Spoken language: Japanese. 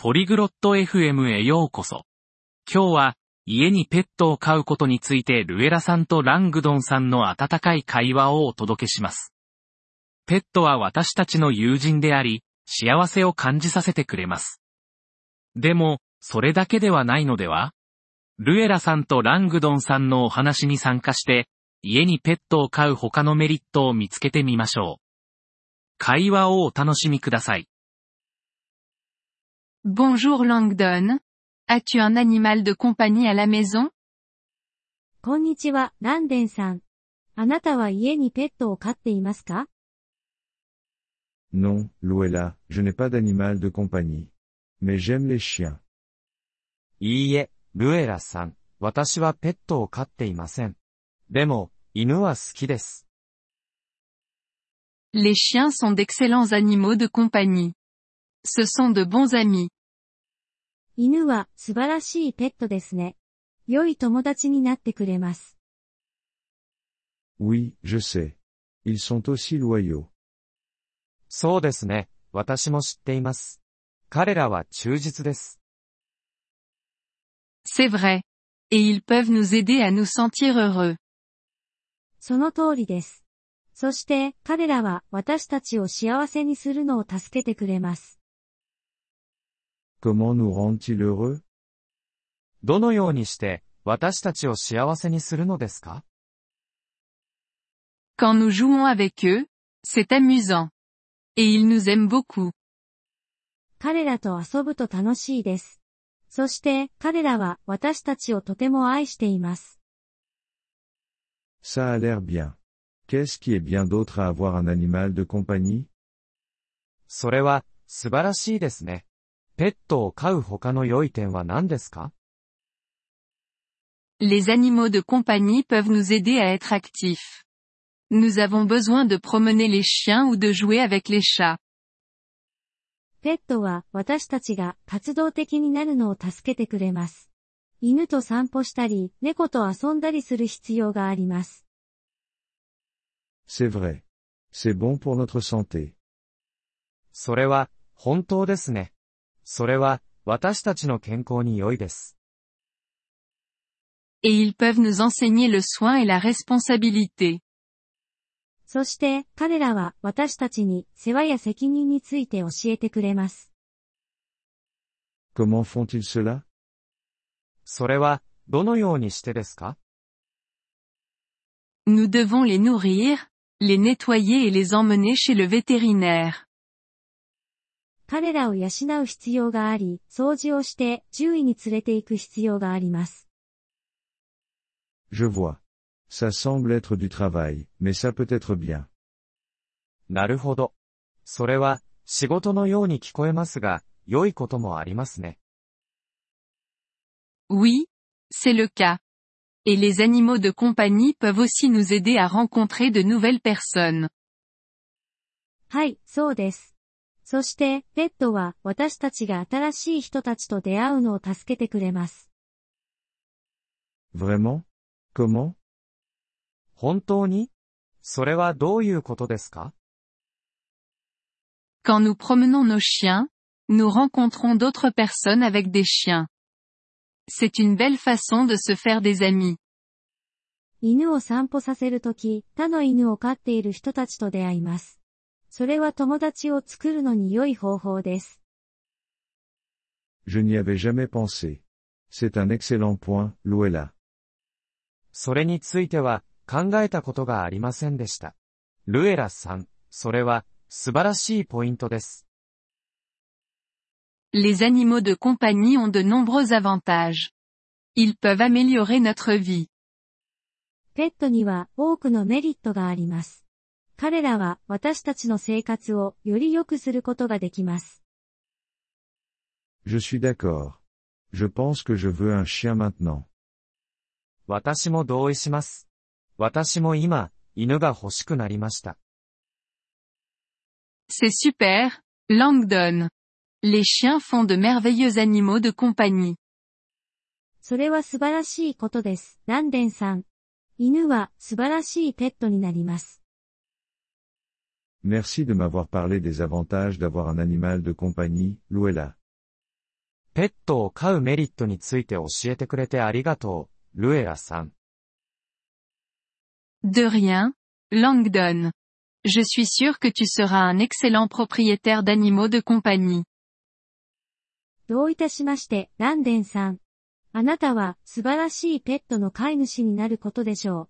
ポリグロット FM へようこそ。今日は、家にペットを飼うことについてルエラさんとラングドンさんの温かい会話をお届けします。ペットは私たちの友人であり、幸せを感じさせてくれます。でも、それだけではないのでは？ルエラさんとラングドンさんのお話に参加して、家にペットを飼う他のメリットを見つけてみましょう。会話をお楽しみください。Bonjour Langdon. As-tu un animal de compagnie à la maison こんにちは、ランデンさん。あなたは家にペットを飼っていますか Non, Luella, je n'ai pas d'animal de compagnie. Mais j'aime les chiens. いいえ、ルエラさん、私はペットを飼っていません。でも、犬は好きです。 Les chiens sont d'excellents animaux de compagnie. Ce sont de bons amis. 犬は素晴らしいペットですね。良い友達になってくれます。Oui, je sais. Ils sont aussi loyaux. そうですね、私も知っています。彼らは忠実です。C'est vrai. Et ils peuvent nous aider à nous sentir heureux. その通りです。そして、彼らは私たちを幸せにするのを助けてくれます。Comment nous rendent-ils heureux どのようにして、私たちを幸せにするのですか Quand nous jouons avec eux, c'est amusant. Et ils nous aiment beaucoup. 彼らと遊ぶと楽しいです。そして、彼らは私たちをとても愛しています。Ça a l'air bien. Qu'est-ce qui est bien d'autre à avoir un animal de compagnie それは、素晴らしいですね。ペットを飼う他の良い点は何ですか Les animaux de compagnie peuvent nous aider à être actifs. Nous avons besoin de promener les chiens ou de jouer avec les chats. ペットは私たちが活動的になるのを助けてくれます。犬と散歩したり、猫と遊んだりする必要があります。C'est vrai. C'est bon pour notre santé. それは、本当ですね。それは、私たちの健康に良いです。 Et ils peuvent nous enseigner le soin et la responsabilité. そして、彼らは私たちに世話や責任について教えてくれます。 Comment font-ils cela それは、どのようにしてですか Nous devons les nourrir, les nettoyer et les emmener chez le vétérinaire. 彼らを養う必要があり、掃除をして獣医に連れて行く必要があります。Je vois. Ça semble être du travail, mais ça peut être bien. なるほど。それは、仕事のように聞こえますが、良いこともありますね。Oui, c'est le cas. Et les animaux de compagnie peuvent aussi nous aider à rencontrer de nouvelles personnes. はい、そうです。そして、ペットは私たちが新しい人たちと出会うのを助けてくれます。Vraiment Comment 本当にそれはどういうことですか Quand nous promenons nos chiens, nous rencontrons d'autres personnes avec des chiens. C'est une belle façon de se faire des amis. 犬を散歩させるとき、他の犬を飼っている人たちと出会います。それは友達を作るのに良い方法です。Je n'y avais jamais pensé. C'est un excellent point, Luella. それについては、考えたことがありませんでした。ルエラさん、それは、素晴らしいポイントです。Les animaux de compagnie ont de nombreux avantages. Ils peuvent améliorer notre vie. ペットには多くのメリットがあります。彼らは私たちの生活をより良くすることができます。Je suis d'accord. Je pense que je veux un chien maintenant. 私も同意します。私も今、犬が欲しくなりました。C'est super, Langdon. Les chiens font de merveilleux animaux de compagnie. それは素晴らしいことです。ランデンさん。犬は素晴らしいペットになります。Merci de m'avoir parlé des avantages d'avoir un animal de compagnie, Luella. ペットを飼うメリットについて教えてくれてありがとう、ルエラさん。De rien, Langdon. Je suis sûr que tu seras un excellent propriétaire d'animaux de compagnie. どういたしまして、ランデンさん。あなたは素晴らしいペットの飼い主になることでしょう。